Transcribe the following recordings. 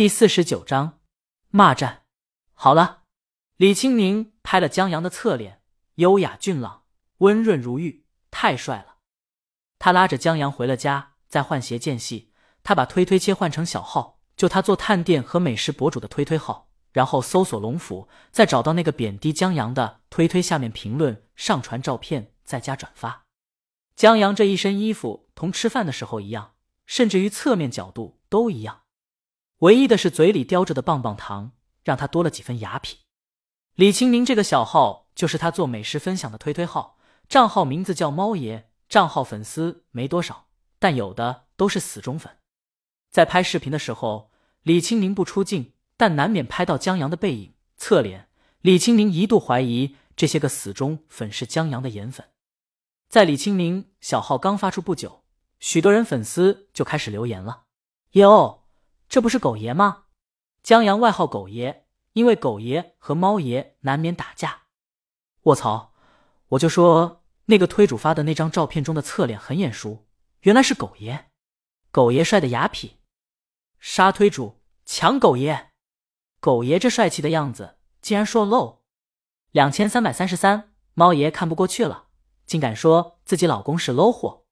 第四十九章骂战。好了，李青宁拍了江阳的侧脸，优雅俊朗，温润如玉，太帅了。他拉着江阳回了家，在换鞋间隙，他把推推切换成小号，就他做探店和美食博主的推推号，然后搜索龙府，再找到那个贬低江阳的推推，下面评论，上传照片，再加转发。江阳这一身衣服同吃饭的时候一样，甚至于侧面角度都一样。唯一的是嘴里叼着的棒棒糖，让他多了几分雅痞。李清明这个小号就是他做美食分享的推推号，账号名字叫猫爷，账号粉丝没多少，但有的都是死忠粉。在拍视频的时候，李清明不出镜，但难免拍到江阳的背影、侧脸。李清明一度怀疑这些个死忠粉是江阳的颜粉。在李清明小号刚发出不久，许多人粉丝就开始留言了：“哟。”这不是狗爷吗？江阳外号狗爷，因为狗爷和猫爷难免打架。卧槽！我就说那个推主发的那张照片中的侧脸很眼熟，原来是狗爷。狗爷帅的雅痞，杀推主抢狗爷。狗爷这帅气的样子竟然说漏。两千三百三十三，猫爷看不过去了，竟敢说自己老公是 low 货。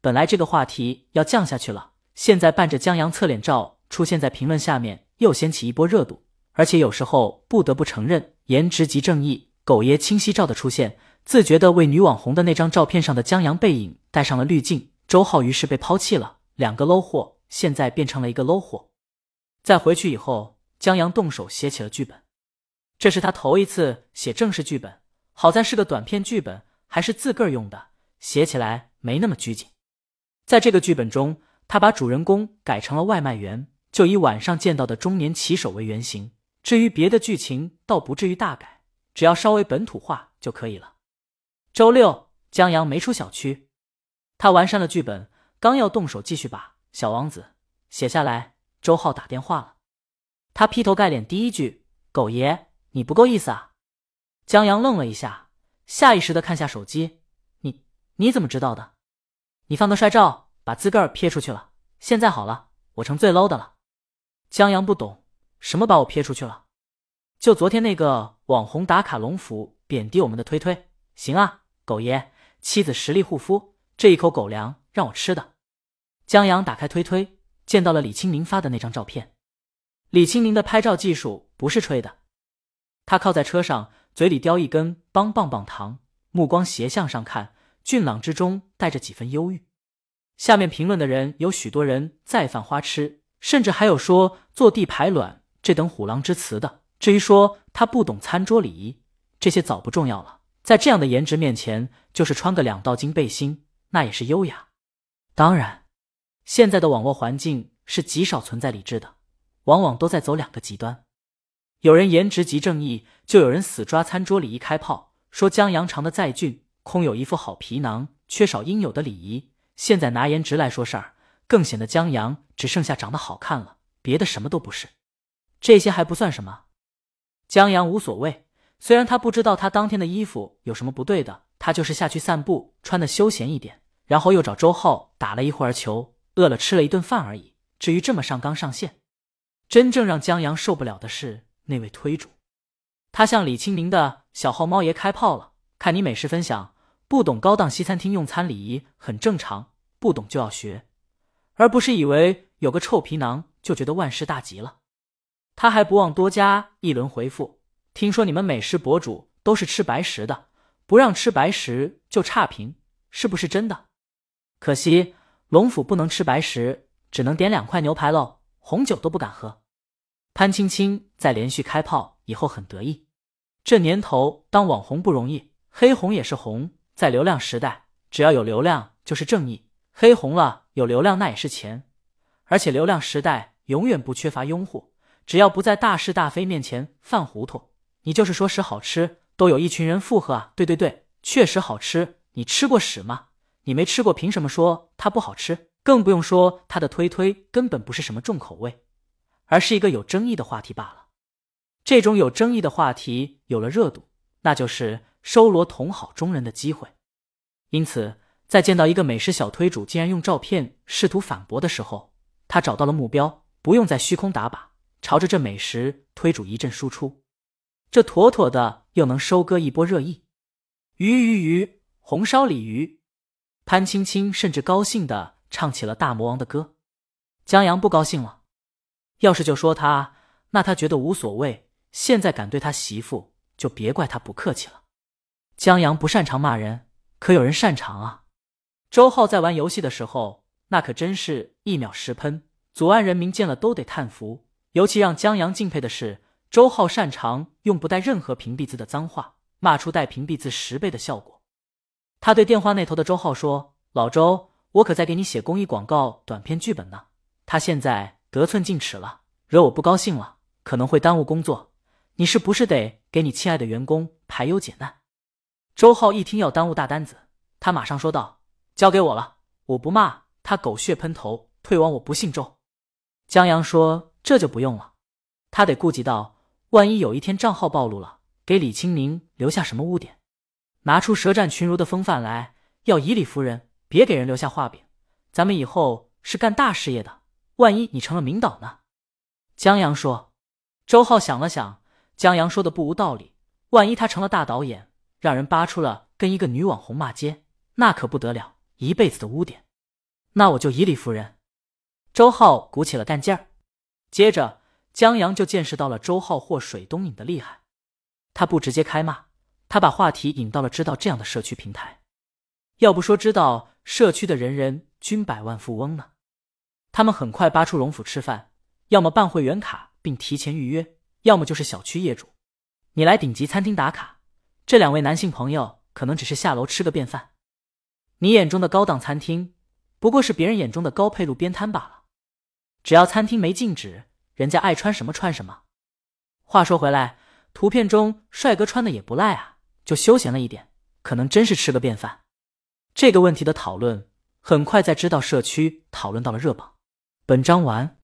本来这个话题要降下去了，现在伴着江阳侧脸照。出现在评论下面，又掀起一波热度。而且有时候不得不承认，颜值即正义。狗爷清晰照的出现，自觉的为女网红的那张照片上的江阳背影带上了滤镜。周浩于是被抛弃了，两个 low 货现在变成了一个 low 货。在回去以后，江阳动手写起了剧本。这是他头一次写正式剧本，好在是个短片剧本，还是自个儿用的，写起来没那么拘谨。在这个剧本中，他把主人公改成了外卖员。就以晚上见到的中年骑手为原型，至于别的剧情倒不至于大改，只要稍微本土化就可以了。周六，江阳没出小区，他完善了剧本，刚要动手继续把《小王子》写下来，周浩打电话了。他劈头盖脸第一句：“狗爷，你不够意思啊！”江阳愣了一下，下意识的看下手机：“你你怎么知道的？你放个帅照，把自个儿撇出去了。现在好了，我成最 low 的了。”江阳不懂什么把我撇出去了，就昨天那个网红打卡龙府贬低我们的推推，行啊，狗爷，妻子实力护肤，这一口狗粮让我吃的。江阳打开推推，见到了李清明发的那张照片。李清明的拍照技术不是吹的，他靠在车上，嘴里叼一根棒棒棒糖，目光斜向上看，俊朗之中带着几分忧郁。下面评论的人有许多人在犯花痴。甚至还有说坐地排卵这等虎狼之词的。至于说他不懂餐桌礼仪，这些早不重要了。在这样的颜值面前，就是穿个两道金背心，那也是优雅。当然，现在的网络环境是极少存在理智的，往往都在走两个极端。有人颜值即正义，就有人死抓餐桌礼仪开炮，说江阳长得再俊，空有一副好皮囊，缺少应有的礼仪。现在拿颜值来说事儿。更显得江阳只剩下长得好看了，别的什么都不是。这些还不算什么，江阳无所谓。虽然他不知道他当天的衣服有什么不对的，他就是下去散步，穿的休闲一点，然后又找周浩打了一会儿球，饿了吃了一顿饭而已。至于这么上纲上线，真正让江阳受不了的是那位推主，他向李清明的小号猫爷开炮了。看你美食分享，不懂高档西餐厅用餐礼仪很正常，不懂就要学。而不是以为有个臭皮囊就觉得万事大吉了，他还不忘多加一轮回复。听说你们美食博主都是吃白食的，不让吃白食就差评，是不是真的？可惜龙府不能吃白食，只能点两块牛排喽，红酒都不敢喝。潘青青在连续开炮以后很得意，这年头当网红不容易，黑红也是红，在流量时代，只要有流量就是正义。黑红了，有流量那也是钱，而且流量时代永远不缺乏拥护。只要不在大是大非面前犯糊涂，你就是说屎好吃，都有一群人附和啊！对对对，确实好吃。你吃过屎吗？你没吃过，凭什么说它不好吃？更不用说它的推推根本不是什么重口味，而是一个有争议的话题罢了。这种有争议的话题有了热度，那就是收罗同好中人的机会。因此。在见到一个美食小推主竟然用照片试图反驳的时候，他找到了目标，不用再虚空打靶，朝着这美食推主一阵输出，这妥妥的又能收割一波热议。鱼鱼鱼，红烧鲤鱼。潘青青甚至高兴的唱起了大魔王的歌。江阳不高兴了，要是就说他，那他觉得无所谓。现在敢对他媳妇，就别怪他不客气了。江阳不擅长骂人，可有人擅长啊。周浩在玩游戏的时候，那可真是一秒十喷，左岸人民见了都得叹服。尤其让江阳敬佩的是，周浩擅长用不带任何屏蔽字的脏话，骂出带屏蔽字十倍的效果。他对电话那头的周浩说：“老周，我可在给你写公益广告短片剧本呢。他现在得寸进尺了，惹我不高兴了，可能会耽误工作。你是不是得给你亲爱的员工排忧解难？”周浩一听要耽误大单子，他马上说道：“交给我了，我不骂他狗血喷头，退网我不姓周。”江阳说。这就不用了，他得顾及到，万一有一天账号暴露了，给李清明留下什么污点？拿出舌战群儒的风范来，要以理服人，别给人留下画饼。咱们以后是干大事业的，万一你成了名导呢？江阳说。周浩想了想，江阳说的不无道理。万一他成了大导演，让人扒出了跟一个女网红骂街，那可不得了，一辈子的污点。那我就以理服人。周浩鼓起了干劲儿。接着，江阳就见识到了周浩或水东引的厉害。他不直接开骂，他把话题引到了知道这样的社区平台。要不说知道社区的人人均百万富翁呢？他们很快扒出荣府吃饭，要么办会员卡并提前预约，要么就是小区业主。你来顶级餐厅打卡，这两位男性朋友可能只是下楼吃个便饭。你眼中的高档餐厅，不过是别人眼中的高配路边摊罢了。只要餐厅没禁止，人家爱穿什么穿什么。话说回来，图片中帅哥穿的也不赖啊，就休闲了一点，可能真是吃个便饭。这个问题的讨论很快在知道社区讨论到了热榜。本章完。